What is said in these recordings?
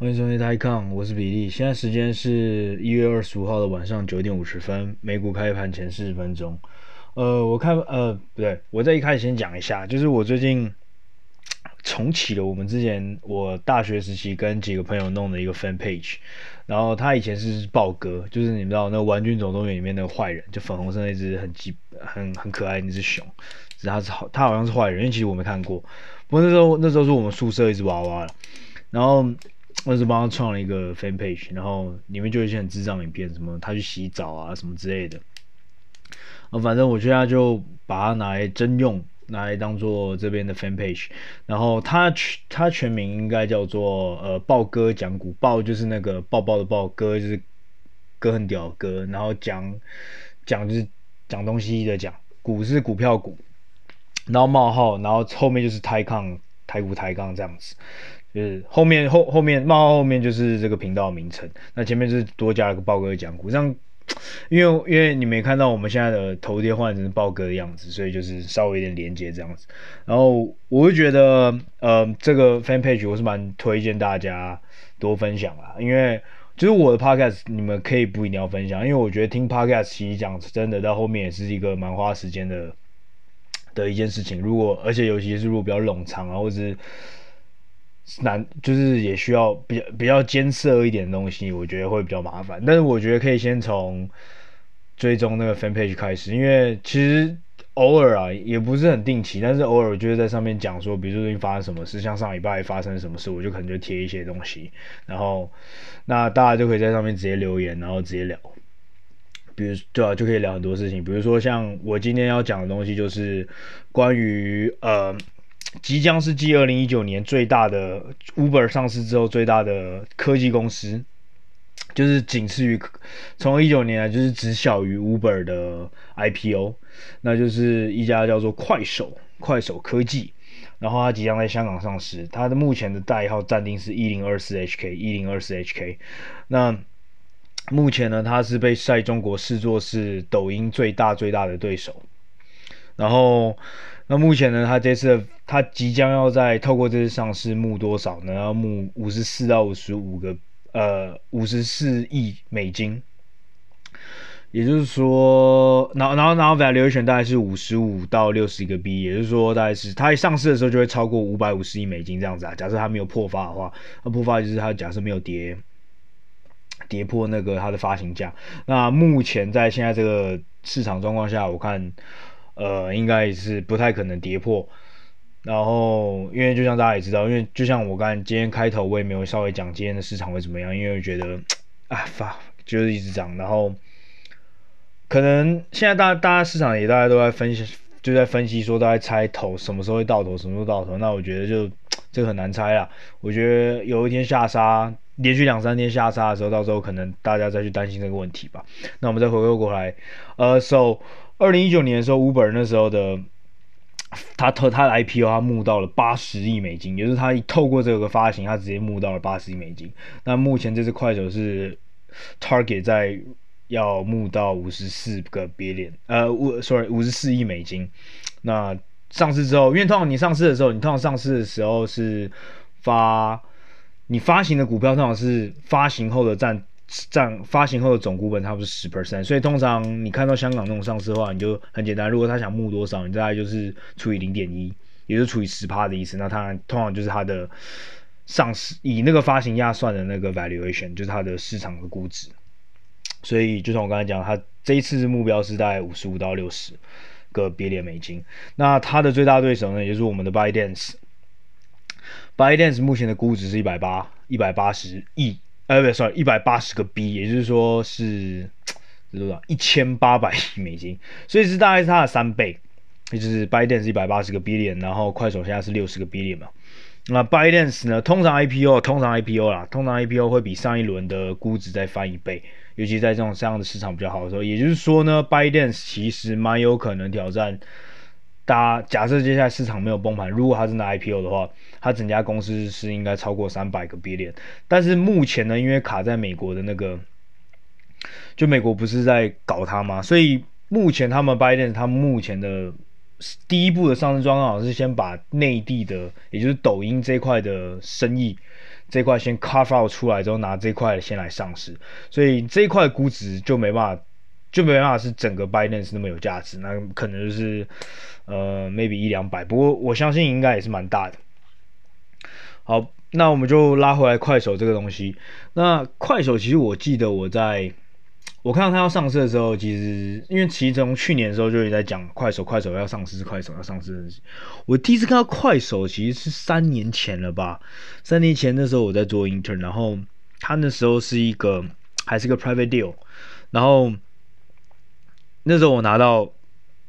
欢迎收听台抗，我是比利。现在时间是一月二十五号的晚上九点五十分，美股开盘前四十分钟。呃，我看，呃，不对，我在一开始先讲一下，就是我最近重启了我们之前我大学时期跟几个朋友弄的一个 fan page。然后他以前是豹哥，就是你们知道那个《玩具总动员》里面那个坏人，就粉红色那只很鸡很很可爱那只熊，只是他是好，他好像是坏人，因为其实我没看过。不过那时候那时候是我们宿舍一只娃娃了，然后。我是帮他创了一个 fan page，然后里面就有一些很智障影片，什么他去洗澡啊什么之类的。啊，反正我现在就把它拿来征用，拿来当做这边的 fan page。然后他全他全名应该叫做呃豹哥讲股，豹就是那个抱抱的豹，哥就是哥很屌哥，然后讲讲就是讲东西的讲，股是股票股，然后冒号，然后后面就是台抗台股台杠这样子。就是后面后后面冒号后面就是这个频道名称，那前面就是多加了个豹哥讲股，这样，因为因为你没看到我们现在的头贴换成豹哥的样子，所以就是稍微有点连接这样子。然后我会觉得，呃，这个 fan page 我是蛮推荐大家多分享啦，因为就是我的 podcast 你们可以不一定要分享，因为我觉得听 podcast 其实讲真的到后面也是一个蛮花时间的的一件事情。如果而且尤其是如果比较冗长啊，或者是难就是也需要比较比较艰涩一点的东西，我觉得会比较麻烦。但是我觉得可以先从追踪那个 fan page 开始，因为其实偶尔啊也不是很定期，但是偶尔就是在上面讲说，比如说最近发生什么事，像上礼拜发生什么事，我就可能就贴一些东西，然后那大家就可以在上面直接留言，然后直接聊。比如对啊，就可以聊很多事情，比如说像我今天要讲的东西就是关于呃。即将是继二零一九年最大的 Uber 上市之后最大的科技公司，就是仅次于从一九年来就是只小于 Uber 的 IPO，那就是一家叫做快手快手科技，然后它即将在香港上市，它的目前的代号暂定是一零二四 HK 一零二四 HK，那目前呢，它是被在中国视作是抖音最大最大的对手，然后。那目前呢，他这次他即将要在透过这次上市募多少呢？要募五十四到五十五个呃五十四亿美金，也就是说，然后然后然后 valuation 大概是五十五到六十一个 B，也就是说大概是他一上市的时候就会超过五百五十亿美金这样子啊。假设他没有破发的话，那破发就是他假设没有跌跌破那个它的发行价。那目前在现在这个市场状况下，我看。呃，应该也是不太可能跌破。然后，因为就像大家也知道，因为就像我刚才今天开头，我也没有稍微讲今天的市场会怎么样，因为我觉得啊发就是一直涨。然后，可能现在大家大家市场也大家都在分析，就在分析说大家猜头什么时候会到头，什么时候到头。那我觉得就这个很难猜啦。我觉得有一天下杀，连续两三天下杀的时候，到时候可能大家再去担心这个问题吧。那我们再回过过来，呃，so。二零一九年的时候，Uber 那时候的他他他的 IPO，他募到了八十亿美金，也就是他透过这个发行，他直接募到了八十亿美金。那目前这支快手是 Target 在要募到五十四个 billion，呃，五 sorry 五十四亿美金。那上市之后，因为通常你上市的时候，你通常上市的时候是发你发行的股票，通常是发行后的占。占发行后的总股本差不多十 percent，所以通常你看到香港那种上市的话，你就很简单，如果他想募多少，你大概就是除以零点一，也就是除以十趴的意思。那他通常就是他的上市以那个发行价算的那个 valuation，就是它的市场的估值。所以就像我刚才讲，他这一次目标是在五十五到六十个 billion 美金。那他的最大对手呢，也就是我们的 ByteDance。ByteDance 目前的估值是一百八一百八十亿。呃，不，sorry，一百八十个 B，也就是说是 多少？一千八百亿美金，所以是大概是它的三倍，也就是 ByteDance 是一百八十个 billion，然后快手现在是六十个 billion 嘛。那 ByteDance 呢？通常 IPO，通常 IPO 啦，通常 IPO 会比上一轮的估值再翻一倍，尤其在这种这样的市场比较好的时候。也就是说呢，ByteDance 其实蛮有可能挑战。大家假设接下来市场没有崩盘，如果它真的 IPO 的话，它整家公司是应该超过三百个 billion。但是目前呢，因为卡在美国的那个，就美国不是在搞它吗？所以目前他们 ByteDance 他目前的第一步的上市状况是先把内地的，也就是抖音这块的生意这块先 carve out 出来之后，拿这块先来上市，所以这块估值就没办法，就没办法是整个 Binance 那么有价值，那可能就是呃 maybe 一两百，不过我相信应该也是蛮大的。好，那我们就拉回来快手这个东西。那快手其实我记得我在。我看到它要上市的时候，其实因为其实从去年的时候就一直在讲快手，快手要上市，快手要上市。我第一次看到快手其实是三年前了吧？三年前那时候我在做 intern，然后它那时候是一个还是个 private deal，然后那时候我拿到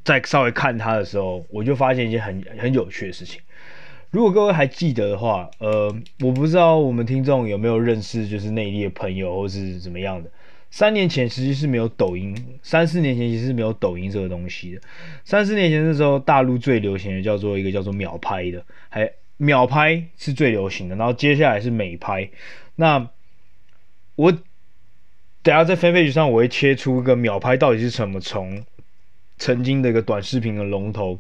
再稍微看它的时候，我就发现一件很很有趣的事情。如果各位还记得的话，呃，我不知道我们听众有没有认识就是内地的朋友或是怎么样的。三年前其实是没有抖音，三四年前其实是没有抖音这个东西的。三四年前的时候，大陆最流行的叫做一个叫做秒拍的，还秒拍是最流行的，然后接下来是美拍。那我等下在 fanpage 上我会切出一个秒拍到底是什么，从曾经的一个短视频的龙头。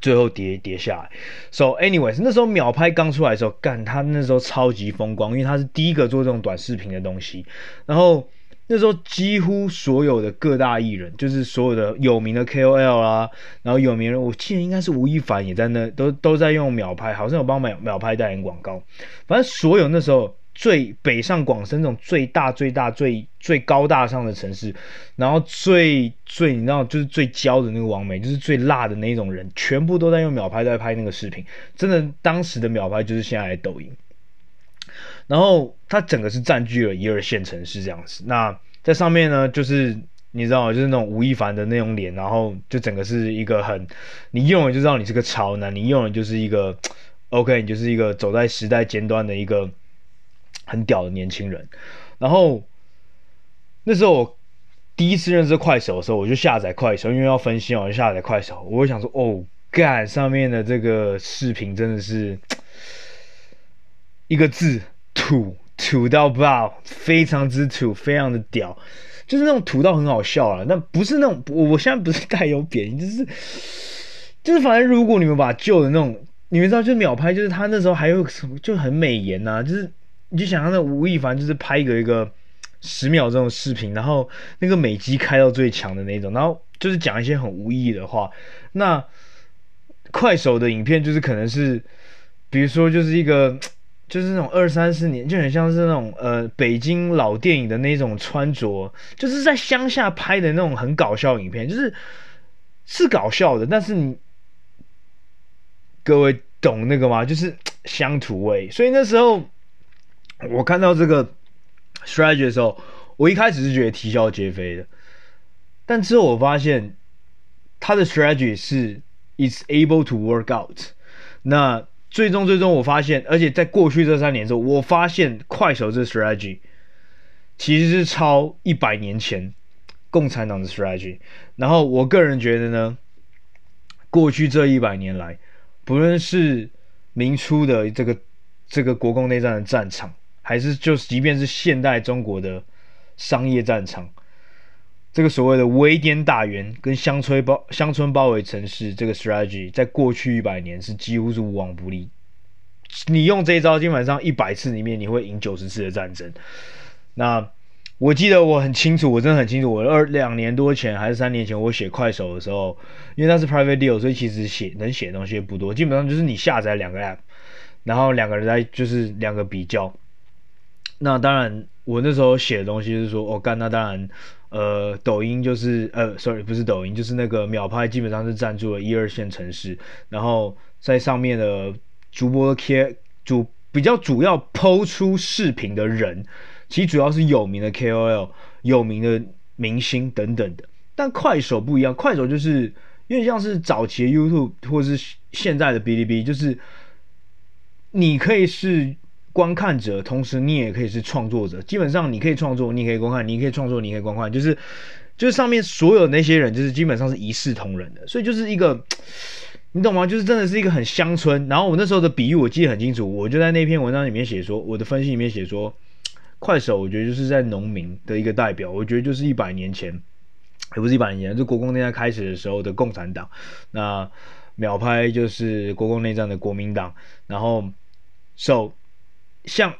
最后跌跌下来，so anyways，那时候秒拍刚出来的时候，干他那时候超级风光，因为他是第一个做这种短视频的东西。然后那时候几乎所有的各大艺人，就是所有的有名的 KOL 啊，然后有名人，我记得应该是吴亦凡也在那，都都在用秒拍，好像有帮秒秒拍代言广告。反正所有那时候。最北上广深这种最大最大最最高大上的城市，然后最最你知道就是最焦的那个王美，就是最辣的那种人，全部都在用秒拍在拍那个视频。真的，当时的秒拍就是现在的抖音。然后它整个是占据了一二线城市这样子。那在上面呢，就是你知道，就是那种吴亦凡的那种脸，然后就整个是一个很，你用了就知道你是个潮男，你用了就是一个 OK，你就是一个走在时代尖端的一个。很屌的年轻人，然后那时候我第一次认识快手的时候，我就下载快手，因为要分析，我就下载快手。我就想说，哦，干上面的这个视频真的是一个字土土到爆，非常之土，非常的屌，就是那种土到很好笑啊。那不是那种，我我现在不是带有贬义，就是就是反正如果你们把旧的那种，你们知道，就是秒拍，就是他那时候还有什么就很美颜呐、啊，就是。你就想象那吴亦凡就是拍一个一个十秒钟的视频，然后那个美肌开到最强的那种，然后就是讲一些很无意义的话。那快手的影片就是可能是，比如说就是一个 就是那种二三十年，就很像是那种呃北京老电影的那种穿着，就是在乡下拍的那种很搞笑影片，就是是搞笑的，但是你各位懂那个吗？就是乡土味，所以那时候。我看到这个 strategy 的时候，我一开始是觉得啼笑皆非的，但之后我发现他的 strategy 是 is able to work out。那最终最终我发现，而且在过去这三年之后，我发现快手这 strategy 其实是超一百年前共产党的 strategy。然后我个人觉得呢，过去这一百年来，不论是明初的这个这个国共内战的战场。还是就是，即便是现代中国的商业战场，这个所谓的围点打援跟乡村包乡村包围城市这个 strategy，在过去一百年是几乎是无往不利。你用这一招，基本上一百次里面你会赢九十次的战争。那我记得我很清楚，我真的很清楚，我二两年多前还是三年前，我写快手的时候，因为那是 private deal，所以其实写能写的东西也不多，基本上就是你下载两个 app，然后两个人在就是两个比较。那当然，我那时候写的东西是说，我、哦、干，那当然，呃，抖音就是，呃，sorry，不是抖音，就是那个秒拍，基本上是占住了一二线城市，然后在上面的主播贴主比较主要抛出视频的人，其实主要是有名的 KOL、有名的明星等等的。但快手不一样，快手就是有点像是早期的 YouTube 或者是现在的 Bilibili，，就是你可以是。观看者，同时你也可以是创作者。基本上，你可以创作，你可以观看，你可以创作，你可以观看，就是就是上面所有那些人，就是基本上是一视同仁的。所以就是一个，你懂吗？就是真的是一个很乡村。然后我那时候的比喻我记得很清楚，我就在那篇文章里面写说，我的分析里面写说，快手我觉得就是在农民的一个代表。我觉得就是一百年前，也不是一百年前，就国共内战开始的时候的共产党。那秒拍就是国共内战的国民党。然后，so 像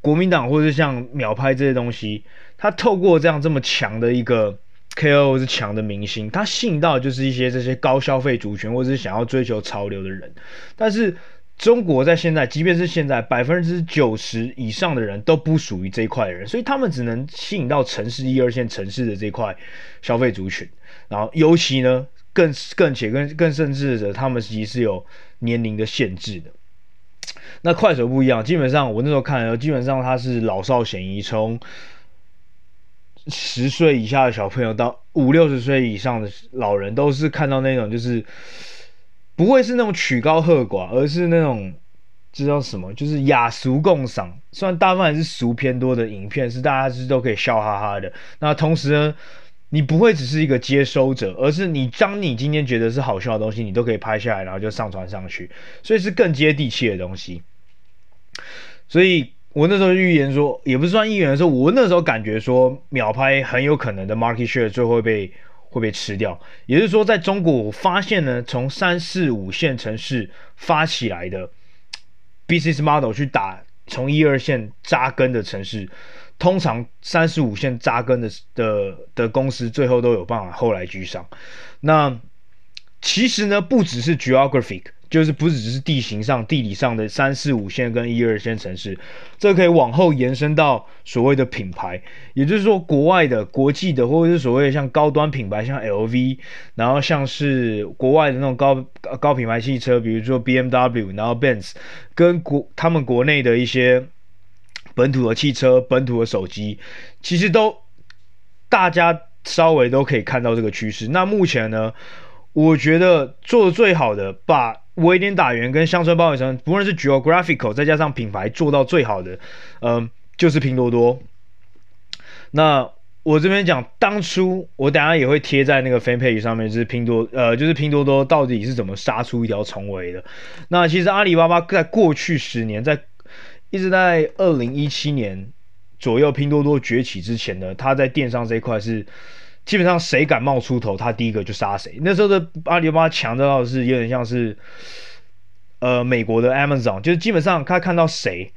国民党或者像秒拍这些东西，他透过这样这么强的一个 KOL 是强的明星，他吸引到就是一些这些高消费族群或者是想要追求潮流的人。但是中国在现在，即便是现在百分之九十以上的人都不属于这一块人，所以他们只能吸引到城市一二线城市的这块消费族群。然后尤其呢，更更且更更甚至的，他们其实是有年龄的限制的。那快手不一样，基本上我那时候看，基本上他是老少咸宜，从十岁以下的小朋友到五六十岁以上的老人，都是看到那种就是不会是那种曲高和寡，而是那种知道什么，就是雅俗共赏。虽然大部分还是俗偏多的影片，是大家是都可以笑哈哈的。那同时呢，你不会只是一个接收者，而是你当你今天觉得是好笑的东西，你都可以拍下来，然后就上传上去，所以是更接地气的东西。所以我那时候预言说，也不是算预言的时候，我那时候感觉说，秒拍很有可能的 market share 最后会被会被吃掉。也就是说，在中国，我发现呢，从三四五线城市发起来的 business model 去打从一二线扎根的城市。通常三十五线扎根的的的公司，最后都有办法后来居上。那其实呢，不只是 geographic，就是不只是地形上、地理上的三四五线跟一二线城市，这可以往后延伸到所谓的品牌，也就是说，国外的、国际的，或者是所谓的像高端品牌，像 LV，然后像是国外的那种高高品牌汽车，比如说 BMW，然后 Benz，跟国他们国内的一些。本土的汽车、本土的手机，其实都大家稍微都可以看到这个趋势。那目前呢，我觉得做的最好的，把微点打援跟乡村包围城，不论是 geographical 再加上品牌做到最好的，嗯、就是拼多多。那我这边讲，当初我等下也会贴在那个 fan page 上面，就是拼多呃，就是拼多多到底是怎么杀出一条重围的。那其实阿里巴巴在过去十年在一直在二零一七年左右，拼多多崛起之前呢，他在电商这一块是基本上谁敢冒出头，他第一个就杀谁。那时候的阿里巴巴强到的是有点像是呃美国的 Amazon，就是基本上他看到谁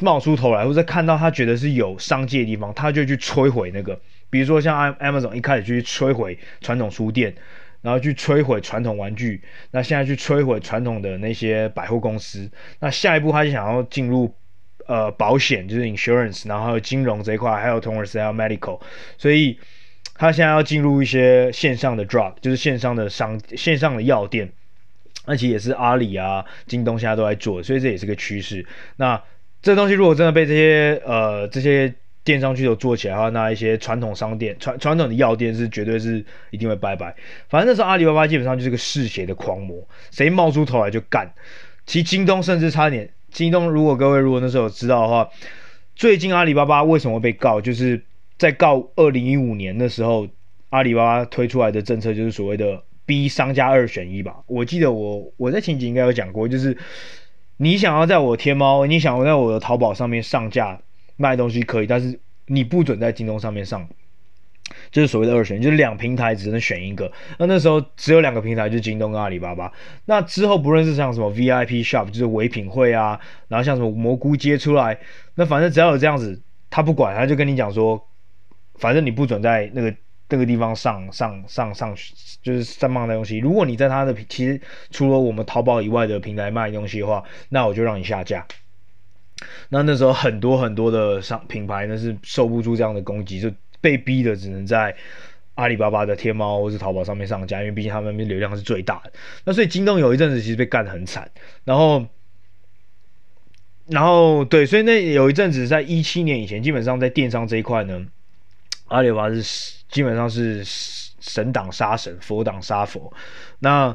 冒出头来，或者看到他觉得是有商机的地方，他就去摧毁那个。比如说像 Amazon 一开始去摧毁传统书店，然后去摧毁传统玩具，那现在去摧毁传统的那些百货公司，那下一步他就想要进入。呃，保险就是 insurance，然后还有金融这一块，还有同时还有 medical，所以他现在要进入一些线上的 drug，就是线上的商线上的药店，那其实也是阿里啊、京东现在都在做，所以这也是个趋势。那这东西如果真的被这些呃这些电商巨头做起来的话，那一些传统商店、传传统的药店是绝对是一定会拜拜。反正那时候阿里巴巴基本上就是个嗜血的狂魔，谁冒出头来就干。其实京东甚至差点。京东，如果各位如果那时候知道的话，最近阿里巴巴为什么被告？就是在告二零一五年的时候，阿里巴巴推出来的政策就是所谓的逼商家二选一吧。我记得我我在前几集应该有讲过，就是你想要在我天猫，你想要在我的淘宝上面上架卖东西可以，但是你不准在京东上面上。就是所谓的二选，就是两平台只能选一个。那那时候只有两个平台，就是京东跟阿里巴巴。那之后不论是像什么 VIP Shop，就是唯品会啊，然后像什么蘑菇街出来，那反正只要有这样子，他不管，他就跟你讲说，反正你不准在那个那个地方上上上上，就是上卖的东西。如果你在他的其实除了我们淘宝以外的平台卖东西的话，那我就让你下架。那那时候很多很多的商品牌呢是受不住这样的攻击，就。被逼的只能在阿里巴巴的天猫或是淘宝上面上架，因为毕竟他们那边流量是最大的。那所以京东有一阵子其实被干得很惨，然后，然后对，所以那有一阵子在一七年以前，基本上在电商这一块呢，阿里巴巴是基本上是神挡杀神，佛挡杀佛。那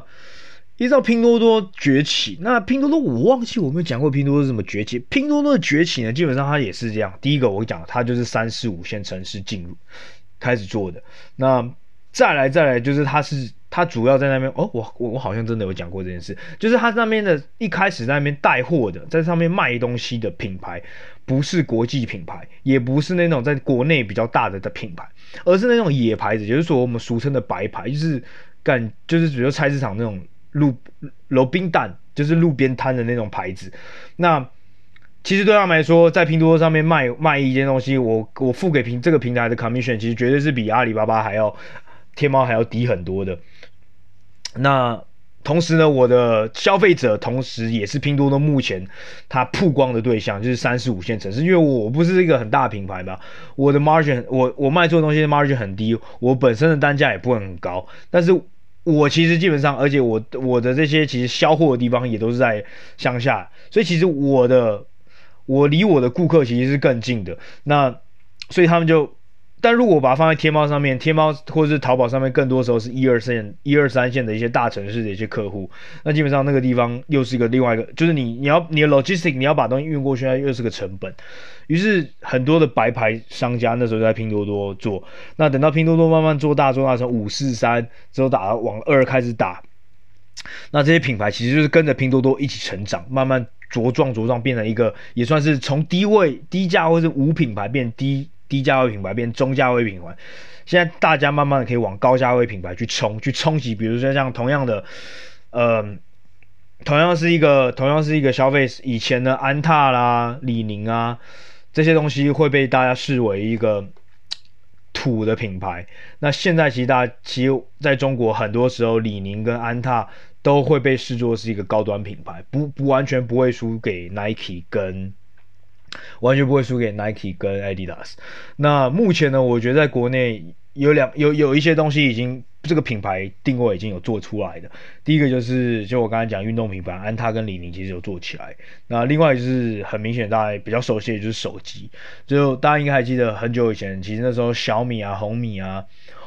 依照拼多多崛起，那拼多多我忘记我没有讲过拼多多是怎么崛起。拼多多的崛起呢，基本上它也是这样。第一个我讲，它就是三四五线城市进入开始做的。那再来再来就是它是它主要在那边哦，我我我好像真的有讲过这件事，就是它那边的一开始在那边带货的，在上面卖东西的品牌，不是国际品牌，也不是那种在国内比较大的的品牌，而是那种野牌子，就是说我们俗称的白牌，就是干就是比如菜市场那种。路路边摊就是路边摊的那种牌子，那其实对他们来说，在拼多多上面卖卖一件东西，我我付给平这个平台的 commission，其实绝对是比阿里巴巴还要天猫还要低很多的。那同时呢，我的消费者同时也是拼多多目前它曝光的对象，就是三四五线城市，因为我不是一个很大的品牌嘛，我的 margin 我我卖出的东西的 margin 很低，我本身的单价也不会很高，但是我其实基本上，而且我我的这些其实销货的地方也都是在乡下，所以其实我的。我离我的顾客其实是更近的，那所以他们就，但如果把它放在天猫上面，天猫或者是淘宝上面，更多时候是一二线、一二三线的一些大城市的一些客户，那基本上那个地方又是一个另外一个，就是你你要你的 logistic 你要把东西运过去，那又是个成本，于是很多的白牌商家那时候在拼多多做，那等到拼多多慢慢做大做大成五四三之后打往二开始打，那这些品牌其实就是跟着拼多多一起成长，慢慢。茁壮茁壮，变成一个也算是从低位低价或是无品牌变低低价位品牌变中价位品牌。现在大家慢慢的可以往高价位品牌去冲，去冲击。比如说像同样的，呃，同样是一个同样是一个消费，以前的安踏啦、李宁啊这些东西会被大家视为一个土的品牌。那现在其实大家其实在中国很多时候，李宁跟安踏。都会被视作是一个高端品牌，不不完全不会输给 Nike 跟完全不会输给 Nike 跟 Adidas。那目前呢，我觉得在国内有两有有一些东西已经这个品牌定位已经有做出来的。第一个就是就我刚才讲运动品牌安踏跟李宁其实有做起来。那另外就是很明显大家比较熟悉的就是手机，就大家应该还记得很久以前，其实那时候小米啊、红米啊、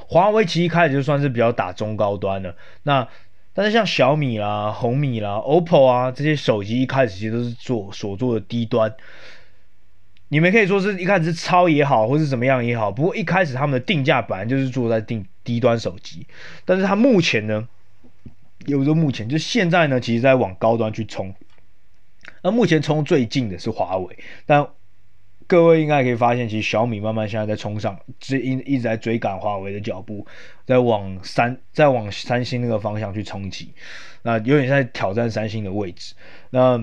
华为其实一开始就算是比较打中高端的。那但是像小米啦、红米啦、OPPO 啊这些手机一开始其实都是做所做的低端，你们可以说是一开始是抄也好，或是怎么样也好。不过一开始他们的定价本来就是做在定低端手机，但是它目前呢，有说目前就现在呢，其实在往高端去冲。那目前冲最近的是华为，但。各位应该可以发现，其实小米慢慢现在在冲上，一一直在追赶华为的脚步，在往三在往三星那个方向去冲击，那有点在挑战三星的位置。那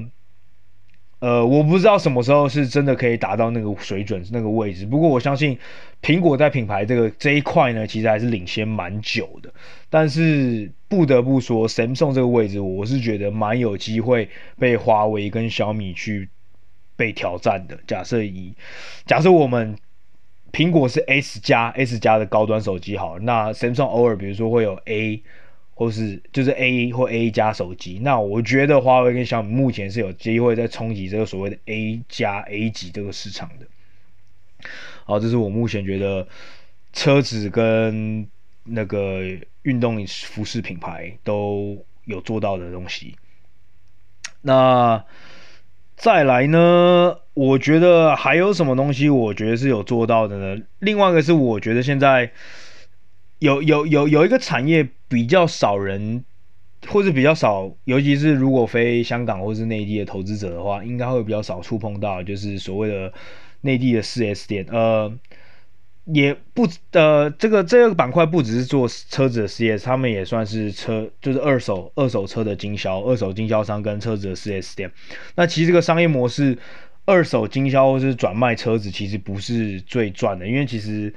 呃，我不知道什么时候是真的可以达到那个水准那个位置。不过我相信苹果在品牌这个这一块呢，其实还是领先蛮久的。但是不得不说，Samsung 这个位置，我是觉得蛮有机会被华为跟小米去。被挑战的，假设以假设我们苹果是 S 加 S 加的高端手机好，那 Samsung 偶尔比如说会有 A 或是就是 A 或 A 加手机，那我觉得华为跟小米目前是有机会在冲击这个所谓的 A 加 A 级这个市场的。好，这是我目前觉得车子跟那个运动服饰品牌都有做到的东西。那。再来呢，我觉得还有什么东西，我觉得是有做到的呢？另外一个是，我觉得现在有有有有一个产业比较少人，或者比较少，尤其是如果非香港或是内地的投资者的话，应该会比较少触碰到，就是所谓的内地的 4S 店，呃。也不呃，这个这个板块不只是做车子的 4S，他们也算是车，就是二手二手车的经销，二手经销商跟车子的 4S 店。那其实这个商业模式，二手经销或是转卖车子，其实不是最赚的，因为其实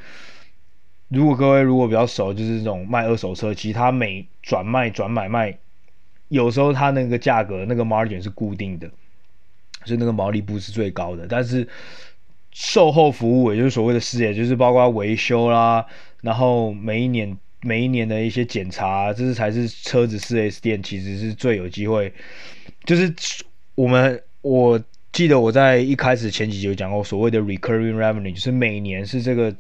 如果各位如果比较熟，就是这种卖二手车，其实它每转卖转买卖，有时候它那个价格那个 margin 是固定的，所以那个毛利不是最高的，但是。售后服务，也就是所谓的四 S，就是包括维修啦，然后每一年每一年的一些检查，这是才是车子四 S 店其实是最有机会。就是我们我记得我在一开始前几集有讲过所谓的 recurring revenue，就是每年是这个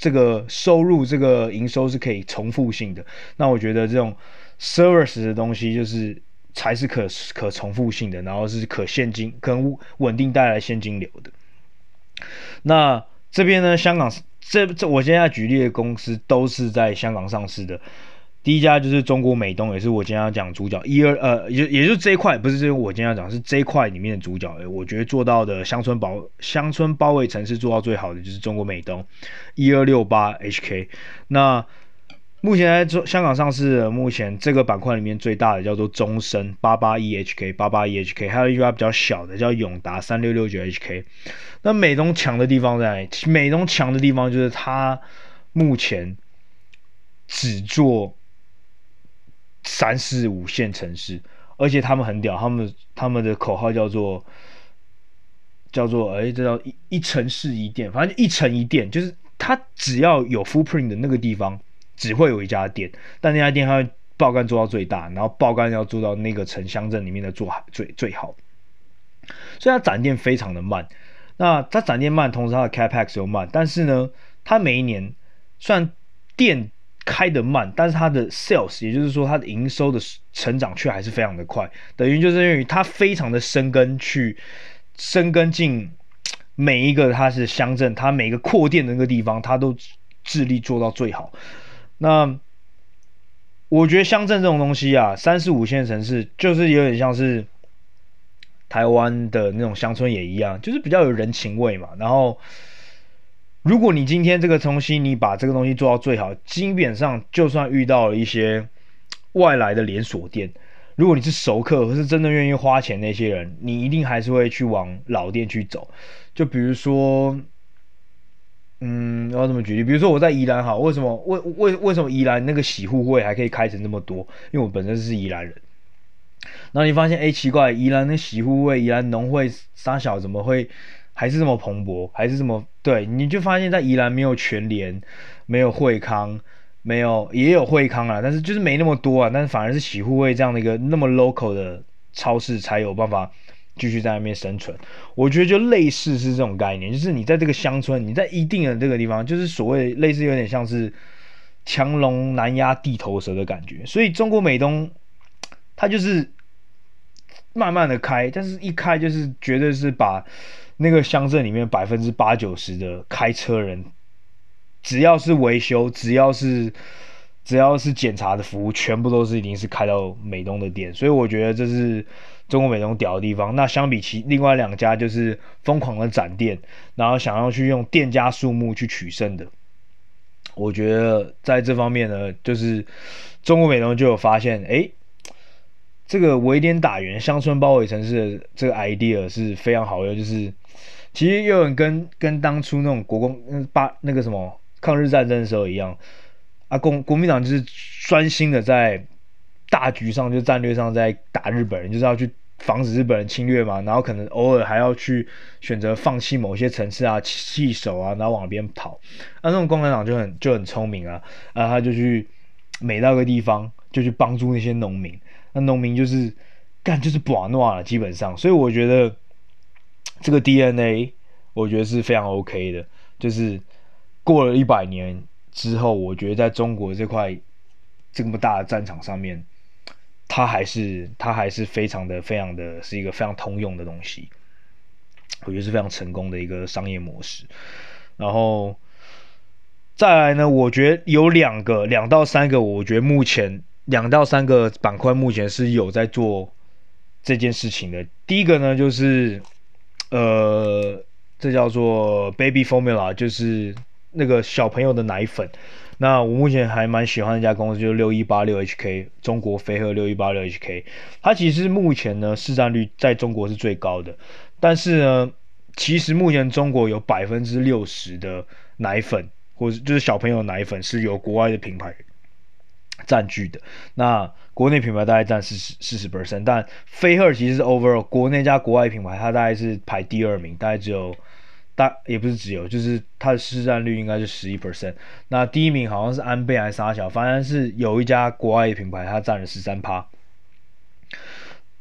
这个收入这个营收是可以重复性的。那我觉得这种 service 的东西就是才是可可重复性的，然后是可现金可稳定带来现金流的。那这边呢，香港这这我现在举例的公司都是在香港上市的。第一家就是中国美东，也是我今天要讲主角。一二呃，也也就是这一块，不是这个我今天要讲，是这一块里面的主角。我觉得做到的乡村保乡村包围城市做到最好的就是中国美东，一二六八 HK。那目前在中香港上市的，目前这个板块里面最大的叫做中升八八一 HK 八八一 HK，还有一家比较小的叫永达三六六九 HK。那美东强的地方在哪里？美东强的地方就是它目前只做三四五线城市，而且他们很屌，他们他们的口号叫做叫做哎，这叫一一城市一店，反正一城一店，就是他只要有 footprint 的那个地方。只会有一家店，但那家店他会爆肝做到最大，然后爆肝要做到那个城乡镇里面的做最最好，所以它展店非常的慢。那它展店慢，同时它的 capex 又慢，但是呢，它每一年虽然店开得慢，但是它的 sales，也就是说它的营收的成长却还是非常的快。等于就是因为它非常的深耕去深耕进每一个它是乡镇，它每个扩店的那个地方，它都致力做到最好。那我觉得乡镇这种东西啊，三四五线城市就是有点像是台湾的那种乡村也一样，就是比较有人情味嘛。然后，如果你今天这个东西你把这个东西做到最好，基本上就算遇到了一些外来的连锁店，如果你是熟客或是真的愿意花钱那些人，你一定还是会去往老店去走。就比如说。嗯，要怎么举例？比如说我在宜兰，好，为什么为为为什么宜兰那个洗护会还可以开成这么多？因为我本身是宜兰人。然后你发现，哎，奇怪，宜兰的洗护会、宜兰农会、三小怎么会还是这么蓬勃？还是这么对？你就发现，在宜兰没有全联，没有惠康，没有也有惠康啊，但是就是没那么多啊。但是反而是洗护卫这样的一个那么 local 的超市才有办法。继续在那边生存，我觉得就类似是这种概念，就是你在这个乡村，你在一定的这个地方，就是所谓类似有点像是强龙难压地头蛇的感觉。所以中国美东，它就是慢慢的开，但是一开就是绝对是把那个乡镇里面百分之八九十的开车人，只要是维修，只要是只要是检查的服务，全部都是已经是开到美东的店。所以我觉得这是。中国美东屌的地方，那相比其另外两家就是疯狂的展店，然后想要去用店家数目去取胜的，我觉得在这方面呢，就是中国美东就有发现，哎，这个围点打援乡村包围城市的这个 idea 是非常好用，就是其实又很跟跟当初那种国共嗯八那个什么抗日战争的时候一样，啊，共国民党就是专心的在。大局上就战略上在打日本人，就是要去防止日本人侵略嘛，然后可能偶尔还要去选择放弃某些城市啊、弃守啊，然后往边跑。那、那种共产党就很就很聪明啊，啊，他就去每到个地方就去帮助那些农民，那农民就是干就是不玩闹了，基本上。所以我觉得这个 DNA 我觉得是非常 OK 的，就是过了一百年之后，我觉得在中国这块这么大的战场上面。它还是它还是非常的非常的是一个非常通用的东西，我觉得是非常成功的一个商业模式。然后再来呢，我觉得有两个两到三个，我觉得目前两到三个板块目前是有在做这件事情的。第一个呢，就是呃，这叫做 Baby Formula，就是那个小朋友的奶粉。那我目前还蛮喜欢一家公司，就是六一八六 HK，中国飞鹤六一八六 HK，它其实目前呢市占率在中国是最高的，但是呢，其实目前中国有百分之六十的奶粉，或者就是小朋友奶粉是由国外的品牌占据的，那国内品牌大概占四十四十 percent，但飞鹤其实是 overall 国内加国外品牌，它大概是排第二名，大概只有。大也不是只有，就是它的市占率应该是十一 percent。那第一名好像是安倍还是啥小，反正是有一家国外品牌，它占了十三趴。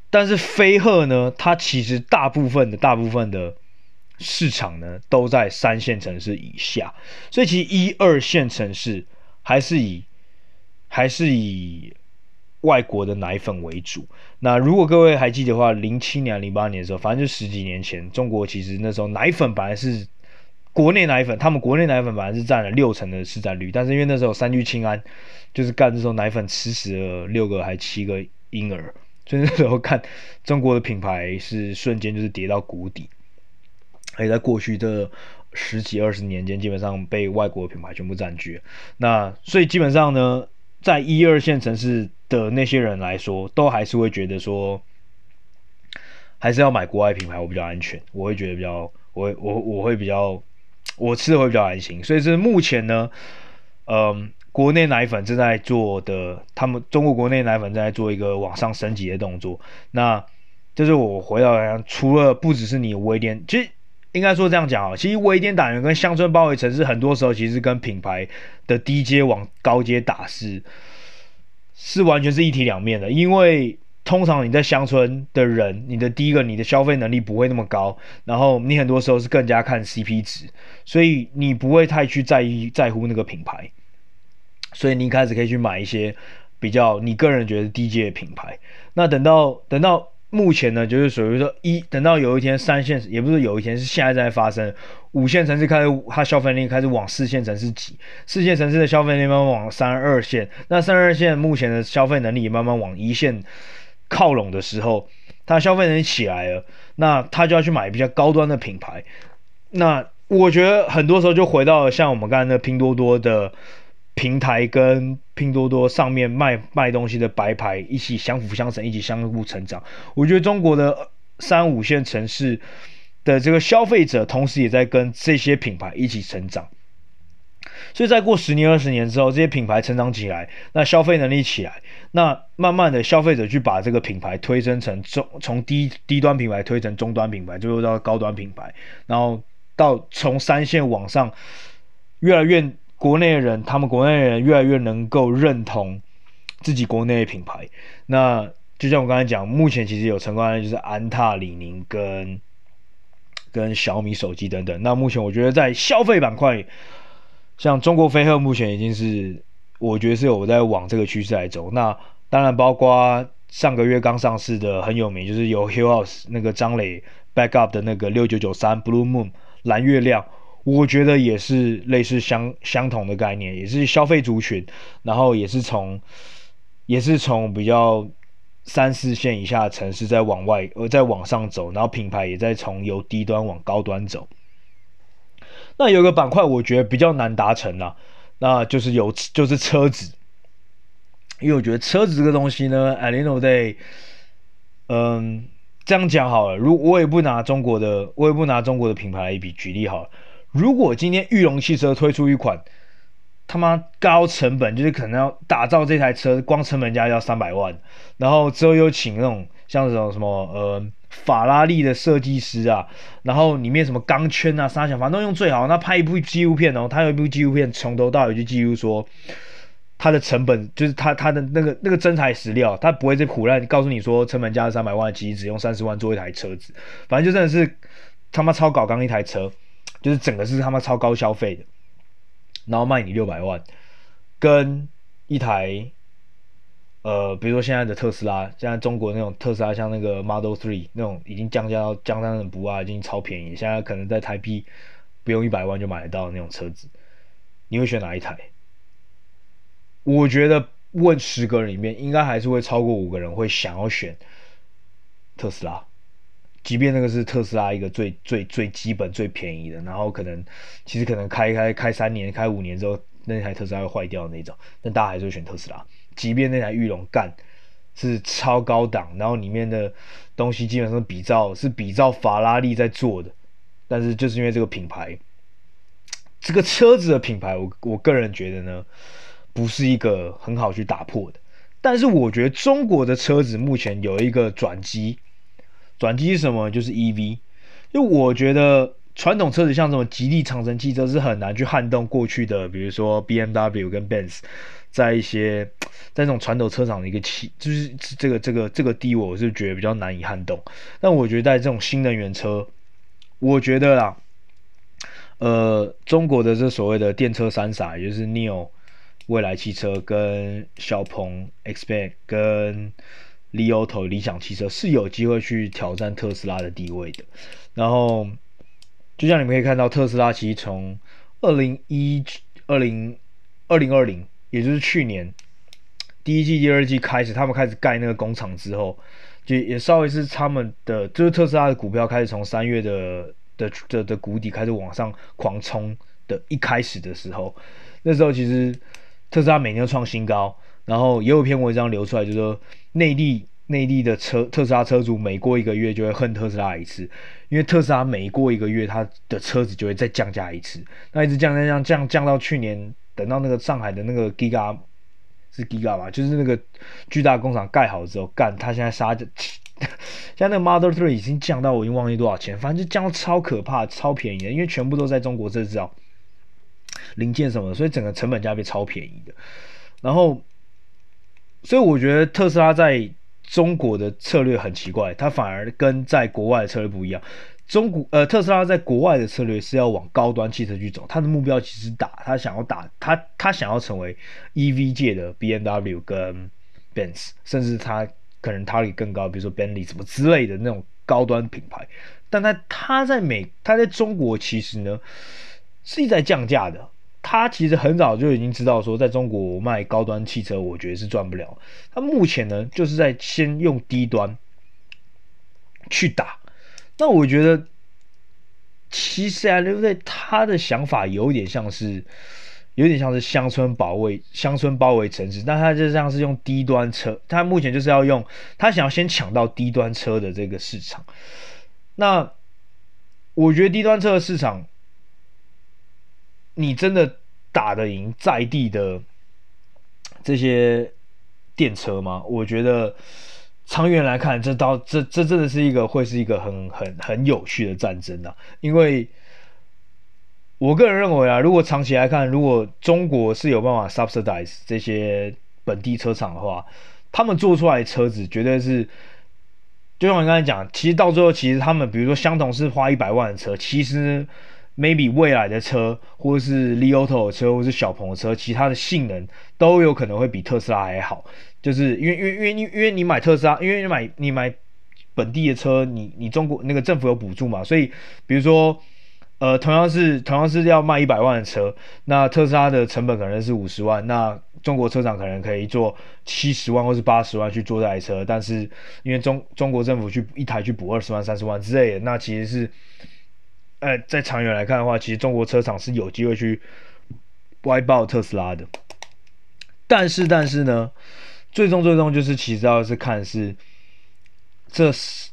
但是飞鹤呢，它其实大部分的大部分的市场呢都在三线城市以下，所以其实一二线城市还是以还是以。外国的奶粉为主。那如果各位还记得话，零七年、零八年的时候，反正就十几年前，中国其实那时候奶粉本来是国内奶粉，他们国内奶粉本来是占了六成的市占率，但是因为那时候三聚氰胺就是干这种奶粉吃死了六个还七个婴儿，所以那时候看中国的品牌是瞬间就是跌到谷底。而且在过去的十几二十年间，基本上被外国品牌全部占据。那所以基本上呢，在一二线城市的那些人来说，都还是会觉得说，还是要买国外品牌，我比较安全，我会觉得比较，我我我会比较，我吃的会比较安心。所以是目前呢，嗯，国内奶粉正在做的，他们中国国内奶粉正在做一个往上升级的动作。那就是我回到来，除了不只是你微店，其实应该说这样讲啊，其实微店打人跟乡村包围城市，很多时候其实跟品牌的低阶往高阶打是是完全是一体两面的。因为通常你在乡村的人，你的第一个你的消费能力不会那么高，然后你很多时候是更加看 CP 值，所以你不会太去在意在乎那个品牌，所以你一开始可以去买一些比较你个人觉得低阶的品牌。那等到等到。目前呢，就是属于说一，等到有一天三线，也不是有一天，是现在在发生，五线城市开始，它消费力开始往四线城市挤，四线城市的消费力慢慢往三二线，那三二线目前的消费能力也慢慢往一线靠拢的时候，它消费能力起来了，那他就要去买比较高端的品牌，那我觉得很多时候就回到了像我们刚才那拼多多的。平台跟拼多多上面卖卖东西的白牌一起相辅相成，一起相互成长。我觉得中国的三五线城市的这个消费者，同时也在跟这些品牌一起成长。所以，在过十年、二十年之后，这些品牌成长起来，那消费能力起来，那慢慢的消费者去把这个品牌推升成中，从低低端品牌推成中端品牌，最后到高端品牌，然后到从三线往上，越来越。国内的人，他们国内的人越来越能够认同自己国内的品牌。那就像我刚才讲，目前其实有成功案例就是安踏、李宁跟跟小米手机等等。那目前我觉得在消费板块，像中国飞鹤目前已经是，我觉得是有在往这个趋势来走。那当然包括上个月刚上市的很有名，就是由 Hillhouse 那个张磊 backup 的那个六九九三 Blue Moon 蓝月亮。我觉得也是类似相相同的概念，也是消费族群，然后也是从也是从比较三四线以下的城市在往外呃在往上走，然后品牌也在从由低端往高端走。那有个板块我觉得比较难达成啦，那就是有就是车子，因为我觉得车子这个东西呢，at the end of day，嗯，这样讲好了，如我也不拿中国的，我也不拿中国的品牌来比举例好了。如果今天裕隆汽车推出一款他妈高成本，就是可能要打造这台车，光成本价要三百万，然后之后又请那种像这种什么呃法拉利的设计师啊，然后里面什么钢圈啊、沙箱，反正都用最好。那拍一部纪录片哦，他有一部纪录片从头到尾就记录说它的成本，就是他他的那个那个真材实料，他不会在苦难，告诉你说成本价三百万，其实只用三十万做一台车子，反正就真的是他妈超搞刚一台车。就是整个是他妈超高消费的，然后卖你六百万，跟一台，呃，比如说现在的特斯拉，现在中国那种特斯拉，像那个 Model Three 那种已经降价到降到很不啊，已经超便宜，现在可能在台币不用一百万就买得到那种车子，你会选哪一台？我觉得问十个人里面，应该还是会超过五个人会想要选特斯拉。即便那个是特斯拉一个最最最基本最便宜的，然后可能其实可能开开开三年开五年之后，那台特斯拉会坏掉的那种，但大家还是会选特斯拉。即便那台裕隆干是超高档，然后里面的东西基本上比照是比照法拉利在做的，但是就是因为这个品牌，这个车子的品牌，我我个人觉得呢，不是一个很好去打破的。但是我觉得中国的车子目前有一个转机。转机是什么？就是 EV。就我觉得传统车子像这种吉利、长城汽车是很难去撼动过去的，比如说 BMW 跟 Benz，在一些 在这种传统车厂的一个气，就是这个这个这个地位，我是觉得比较难以撼动。但我觉得在这种新能源车，我觉得啦，呃，中国的这所谓的电车三傻，也就是 NIO、蔚来汽车跟小鹏 XPeng 跟。Li Auto 理想汽车是有机会去挑战特斯拉的地位的，然后就像你们可以看到，特斯拉其实从二零一二零二零二零，也就是去年第一季、第二季开始，他们开始盖那个工厂之后，就也稍微是他们的，就是特斯拉的股票开始从三月的的的的谷底开始往上狂冲的一开始的时候，那时候其实特斯拉每年都创新高，然后也有篇文章流出来，就是说内地内地的车特斯拉车主每过一个月就会恨特斯拉一次，因为特斯拉每过一个月它的车子就会再降价一次，那一直降降降降降到去年，等到那个上海的那个 Giga 是 Giga 吧，就是那个巨大工厂盖好之后，干它现在杀的。现在那个 Model Three 已经降到我已经忘记多少钱，反正就降到超可怕、超便宜的，因为全部都在中国制造，零件什么的，所以整个成本价被超便宜的。然后，所以我觉得特斯拉在中国的策略很奇怪，它反而跟在国外的策略不一样。中国呃，特斯拉在国外的策略是要往高端汽车去走，它的目标其实打，它想要打，它它想要成为 EV 界的 BMW 跟 Benz，甚至它。可能它也更高，比如说 Bentley 什么之类的那种高端品牌，但它它在美，它在中国其实呢是一直在降价的。他其实很早就已经知道说，在中国卖高端汽车，我觉得是赚不了。他目前呢就是在先用低端去打。那我觉得其实啊，对不对？他的想法有点像是。有点像是乡村保卫乡村包围城市，但他就像是用低端车，他目前就是要用，他想要先抢到低端车的这个市场。那我觉得低端车的市场，你真的打得赢在地的这些电车吗？我觉得长远来看，这到这这真的是一个会是一个很很很有趣的战争啊，因为。我个人认为啊，如果长期来看，如果中国是有办法 subsidize 这些本地车厂的话，他们做出来的车子绝对是，就像我刚才讲，其实到最后，其实他们比如说相同是花一百万的车，其实 maybe 未来的车，或是 Li Auto 的车，或是小鹏的车，其他的性能都有可能会比特斯拉还好，就是因为因为因为因为你买特斯拉，因为你买你买本地的车，你你中国那个政府有补助嘛，所以比如说。呃，同样是同样是要卖一百万的车，那特斯拉的成本可能是五十万，那中国车厂可能可以做七十万或是八十万去做这台车，但是因为中中国政府去一台去补二十万三十万之类的，那其实是，呃，在长远来看的话，其实中国车厂是有机会去歪爆特斯拉的，但是但是呢，最终最终就是其实要是看是这。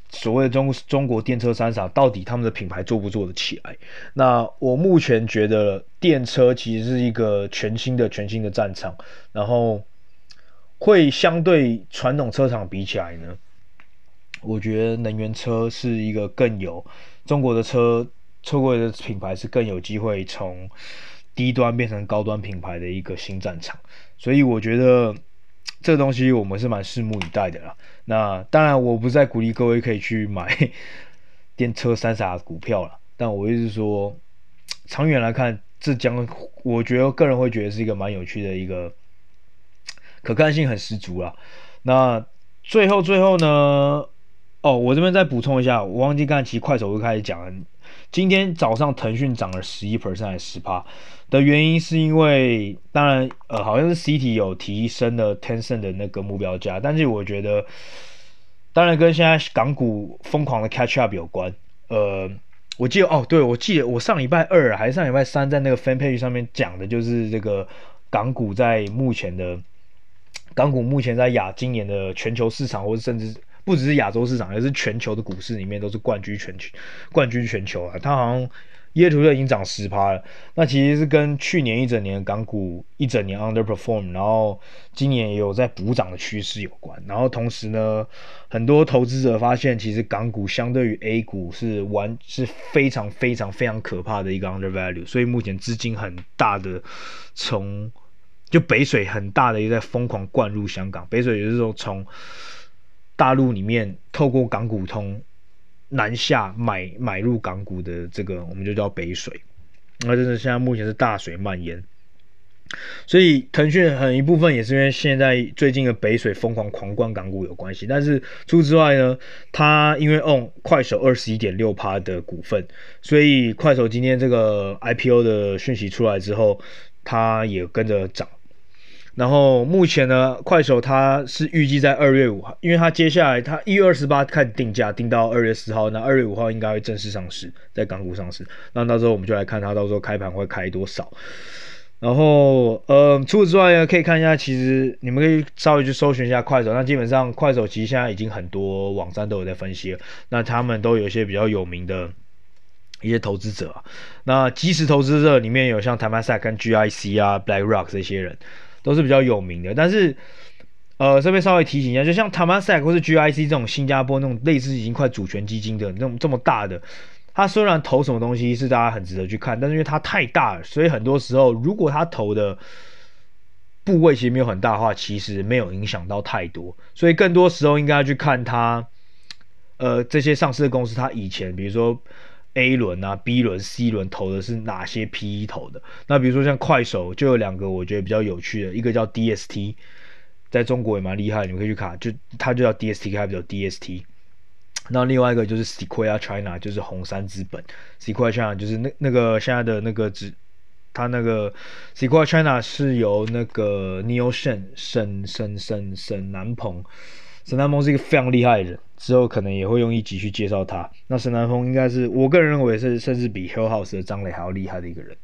所谓的中中国电车三傻，到底他们的品牌做不做得起来？那我目前觉得电车其实是一个全新的、全新的战场，然后会相对传统车厂比起来呢，我觉得能源车是一个更有中国的车，错过的品牌是更有机会从低端变成高端品牌的一个新战场，所以我觉得。这东西我们是蛮拭目以待的啦。那当然，我不再鼓励各位可以去买 电车三傻股票了。但我意思说，长远来看，这将我觉得个人会觉得是一个蛮有趣的一个可看性很十足啦。那最后最后呢？哦，我这边再补充一下，我忘记刚才其实快手就开始讲了。今天早上腾讯涨了十一 percent 还是十趴的原因，是因为当然呃好像是 CT 有提升了 Tencent 的那个目标价，但是我觉得当然跟现在港股疯狂的 catch up 有关。呃，我记得哦，对，我记得我上礼拜二还是上礼拜三在那个 fan page 上面讲的就是这个港股在目前的港股目前在亚今年的全球市场，或者甚至。不只是亚洲市场，也是全球的股市里面都是冠军全球，冠军全球啊！它好像耶图就已经涨十趴了。那其实是跟去年一整年港股一整年 underperform，然后今年也有在补涨的趋势有关。然后同时呢，很多投资者发现，其实港股相对于 A 股是完是非常非常非常可怕的一个 undervalue，所以目前资金很大的从就北水很大的也在疯狂灌入香港，北水也就是说从。大陆里面透过港股通南下买买入港股的这个，我们就叫北水。那真的现在目前是大水漫延，所以腾讯很一部分也是因为现在最近的北水疯狂狂灌港股有关系。但是除此之外呢，它因为 own 快手二十一点六趴的股份，所以快手今天这个 IPO 的讯息出来之后，它也跟着涨。然后目前呢，快手它是预计在二月五号，因为它接下来它一月二十八开始定价，定到二月四号，那二月五号应该会正式上市，在港股上市。那到时候我们就来看它到时候开盘会开多少。然后呃，除此之外呢，可以看一下，其实你们可以稍微去搜寻一下快手。那基本上快手其实现在已经很多网站都有在分析了，那他们都有一些比较有名的一些投资者啊。那即时投资者里面有像 Temasek 跟 GIC 啊、BlackRock 这些人。都是比较有名的，但是，呃，这边稍微提醒一下，就像 Temasek 或是 GIC 这种新加坡那种类似已经快主权基金的那种这么大的，它虽然投什么东西是大家很值得去看，但是因为它太大了，所以很多时候如果它投的部位其实没有很大的话，其实没有影响到太多，所以更多时候应该要去看它，呃，这些上市的公司它以前比如说。A 轮啊，B 轮、C 轮投的是哪些 PE 投的？那比如说像快手就有两个我觉得比较有趣的，一个叫 DST，在中国也蛮厉害，你们可以去看，就它就叫 DST，它比较 DST。那另外一个就是 Sequoia China，就是红杉资本，Sequoia China 就是那那个现在的那个指，它那个 Sequoia China 是由那个 Neil Shen 沈沈沈沈南鹏。沈南峰是一个非常厉害的人，之后可能也会用一集去介绍他。那沈南峰应该是我个人认为是甚至比 Hill House 的张磊还要厉害的一个人。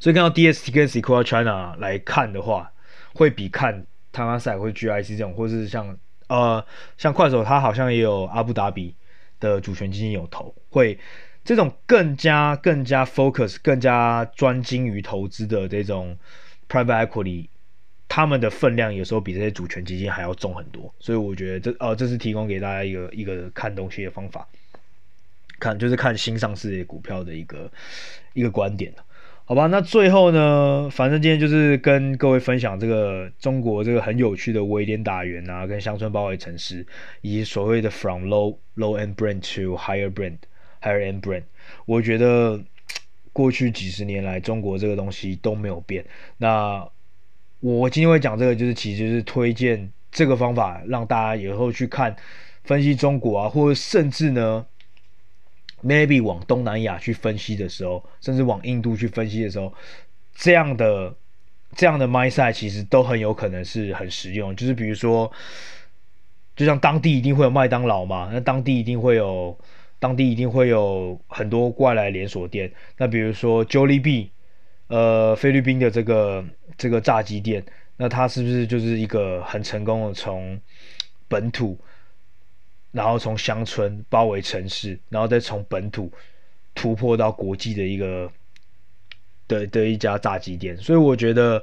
所以看到 DST 跟 Sequoia China 来看的话，会比看 Temasek 或 GIC 这种，或是像呃像快手，它好像也有阿布达比的主权基金有投，会这种更加更加 focus、更加专精于投资的这种 private equity。他们的分量有时候比这些主权基金还要重很多，所以我觉得这呃这是提供给大家一个一个看东西的方法，看就是看新上市的股票的一个一个观点，好吧？那最后呢，反正今天就是跟各位分享这个中国这个很有趣的微点打圆啊，跟乡村包围城市，以及所谓的 from low low end brand to higher brand higher end brand，我觉得过去几十年来中国这个东西都没有变，那。我今天会讲这个，就是其实是推荐这个方法，让大家以后去看分析中国啊，或者甚至呢，maybe 往东南亚去分析的时候，甚至往印度去分析的时候，这样的这样的 mindset 其实都很有可能是很实用。就是比如说，就像当地一定会有麦当劳嘛，那当地一定会有当地一定会有很多外来连锁店。那比如说 Jollibee。呃，菲律宾的这个这个炸鸡店，那它是不是就是一个很成功的从本土，然后从乡村包围城市，然后再从本土突破到国际的一个的的一家炸鸡店？所以我觉得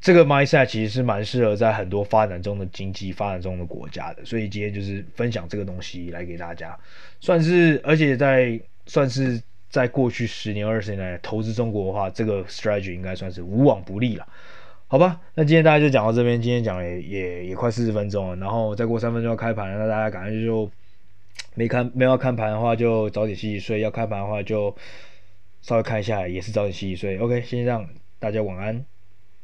这个 mindset 其实是蛮适合在很多发展中的经济发展中的国家的。所以今天就是分享这个东西来给大家，算是而且在算是。在过去十年、二十年来投资中国的话，这个 strategy 应该算是无往不利了，好吧？那今天大家就讲到这边，今天讲也也也快四十分钟了，然后再过三分钟要开盘了，那大家赶快就没看没有要看盘的话，就早点洗洗睡；要开盘的话，就稍微看一下，也是早点洗洗睡。OK，先让，大家晚安。